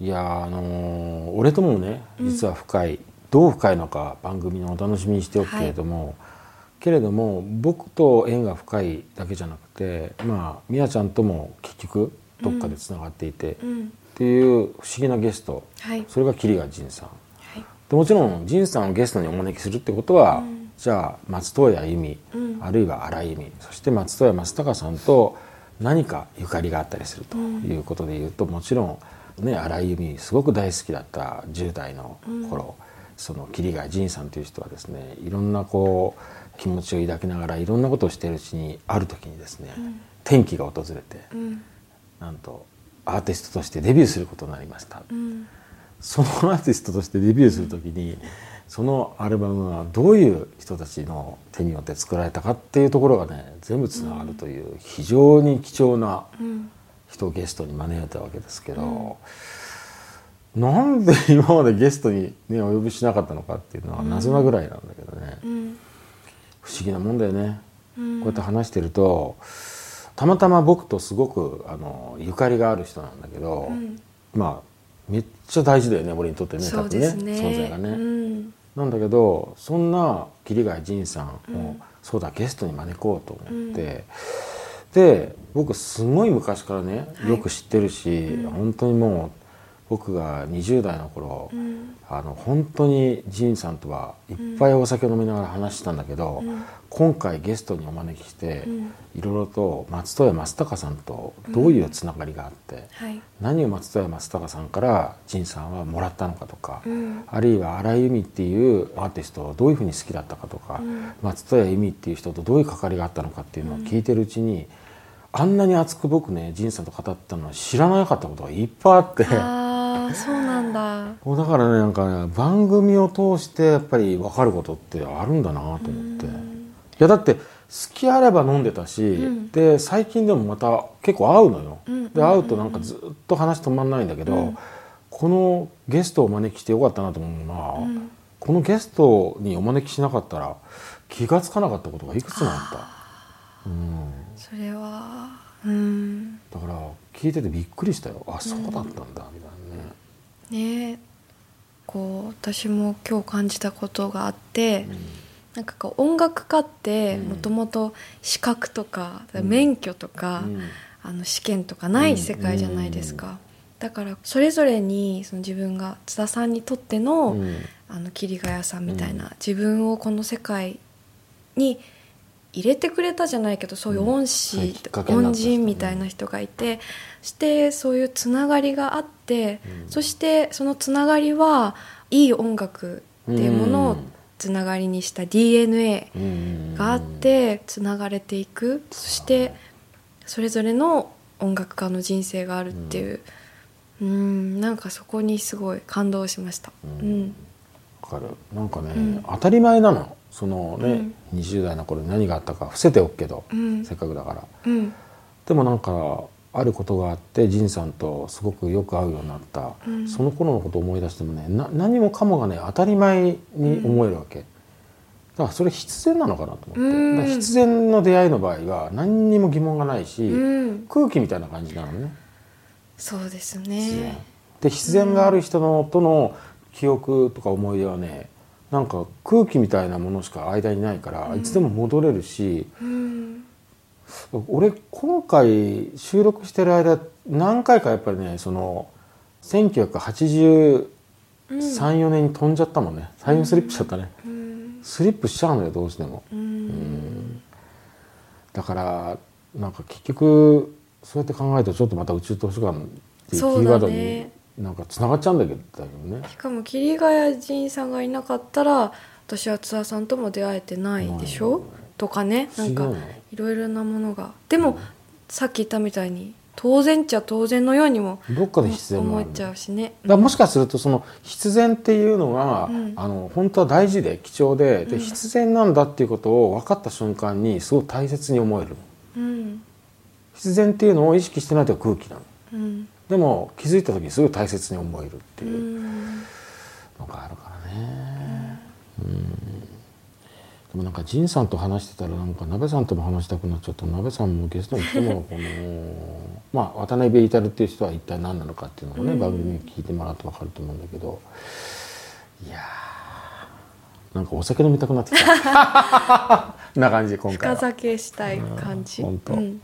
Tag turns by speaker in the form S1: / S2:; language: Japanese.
S1: いやあのー俺ともね実は深い、どう深いのか番組のお楽しみにしておくけれども、けれども僕と縁が深いだけじゃなくてまあみやちゃんとも結局どっかでつながっていて、っ
S2: うん。
S1: ていう不思議なゲスト
S2: はい。
S1: それが桐谷仁さん。
S2: はい。
S1: でもちろん仁さんをゲストにお招きするってことは、じゃあ松任谷由実、
S2: うん。
S1: あるいは荒井由実そして松任谷正隆さんと何かゆかりがあったりするということでいうと、もちろん、ね、荒井由実すごく大好きだった10代の頃、その桐谷仁さんという人はですねいろんなこう気持ちを抱きながらいろんなことをしているうちにある時にですね、転機が訪れて、
S2: うん。
S1: なんとアーティストとしてデビューすることになりました。
S2: うん。
S1: そのアーティストとしてデビューする時にそのアルバムがどういう人たちの手によって作られたかっていうところがね全部つながるという非常に貴重な
S2: うん
S1: 人をゲストに招いたわけですけど、なんで今までゲストに、ね、お呼びしなかったのかっていうのは謎なぐらいなんだけどね、
S2: うん
S1: 不思議なもんだよね。
S2: うん
S1: こうやって話してるとたまたま僕とすごくあのゆかりがある人なんだけど、
S2: うん。
S1: まあめっちゃ大事だよね俺にとってね
S2: ね。
S1: ね。存在がね。
S2: うん
S1: なんだけどそんな桐谷仁さんを、
S2: うん。
S1: そうだゲストに招こうと思って、で僕すごい昔からね
S2: はい。
S1: よく知ってるし、
S2: うん。
S1: 本当にもう僕が20代の頃、
S2: うん。
S1: あの本当に仁さんとはいっぱいお酒を飲みながら話したんだけど、
S2: うん。
S1: 今回ゲストにお招きして、
S2: うん。
S1: いろいろと松任谷正隆さんとどういうつながりがあって、
S2: はい。
S1: 何を松任谷正隆さんから仁さんはもらったのかとか、
S2: うん。
S1: あるいは荒井由実っていうアーティストをどういうふうに好きだったかとか、
S2: うん。
S1: 松任谷由実っていう人とどういう関わりがあったのかっていうのを聞いてるうちに、あんなに熱く僕ね仁さんと語ったのは知らなかったことがいっぱいあって。
S2: そうなんだ。
S1: もうだからねなんかね番組を通してやっぱり分かることってあるんだなと思って、いやだって好きあれば飲んでたし、
S2: ん。
S1: で最近でもまた結構会うのよ、
S2: うん
S1: で会うとなんかずっと話止まんないんだけど、
S2: うん。
S1: このゲストをお招きしてよかったなと思うのは、
S2: うん。
S1: このゲストにお招きしなかったら気が付かなかったことがいくつもあった、うん、
S2: それはうん。
S1: だから聞いててびっくりしたよ。あそうだったんだみたいなね。
S2: こう私も今日感じたことがあって、なんかこう音楽家って
S1: うん。
S2: もともと資格とか、免許とか、
S1: うん。
S2: あの試験とかない世界じゃないですか、だからそれぞれにその自分が津田さんにとっての,、
S1: うん。
S2: あの桐ヶ谷さんみたいな、
S1: うん。
S2: 自分をこの世界に入れてくれたじゃないけどそういう恩師、
S1: うん
S2: 恩
S1: 人
S2: 人みたいな人がいてそしてそういうつながりがあって、
S1: うん。
S2: そしてそのつながりはいい音楽っていうものを
S1: うん。
S2: つながりにした DNA
S1: うん
S2: があってつながれていく。そしてそれぞれの音楽家の人生があるっていう。うん。なんかそこにすごい感動しました。
S1: う
S2: うん。
S1: かる。なんかね、
S2: うん。
S1: 当たり前なのそのね、
S2: うん。
S1: 20代の頃に何があったか伏せておくけど、
S2: うん。
S1: せっかくだから。
S2: うん。
S1: でもなんかあることがあって仁さんとすごくよく会うようになった、
S2: うん。
S1: その頃のことを思い出してもねな何もかもがね当たり前に思えるわけ、だからそれ必然なのかなと思って、必然の出会いの場合は何にも疑問がないし、
S2: うん。
S1: 空気みたいな感じなのね。
S2: そうですね。
S1: で必然がある人のとの記憶とか思い出はねなんか空気みたいなものしか間にないから、いつでも戻れるし
S2: うん。
S1: 俺今回収録してる間何回かやっぱりねその1983、4年に飛んじゃったもんね。タイムスリップしちゃったね、
S2: うん。
S1: スリップしちゃうのよどうしても。
S2: うん。
S1: だからなんか結局そうやって考えるとちょっとまた宇宙図書館っていうキーワードに
S2: ね
S1: なんかつながっちゃうんだけどね。
S2: しかも桐ヶ谷仁さんがいなかったら私は津田さんとも出会えてないでしょ、
S1: うん
S2: とかね。なんかいろいろなものが。でも、さっき言ったみたいに当然っちゃ当然のようにも
S1: どっかで必然
S2: 思えちゃうしね。
S1: だもしかするとその必然っていうのが、
S2: うん。
S1: あの本当は大事で貴重でで、
S2: うん。
S1: 必然なんだっていうことを分かった瞬間にすごく大切に思える。
S2: うん。
S1: 必然っていうのを意識してないと空気なの
S2: うん
S1: でも気づいた時にすごい大切に思えるって
S2: う
S1: いうんのがあるからね、うん。でもなんか仁さんと話してたらなんか鍋さんとも話したくなっちゃった鍋さんもゲストに来てもこのまあ渡辺至っていう人は一体何なのかっていうのをね、番組聞いてもらうと分かると思うんだけど。いやーなんかお酒飲みたくなってきた。な感じ今回
S2: 深
S1: は。
S2: 酒したい感じ、
S1: 本当、
S2: うん
S1: うん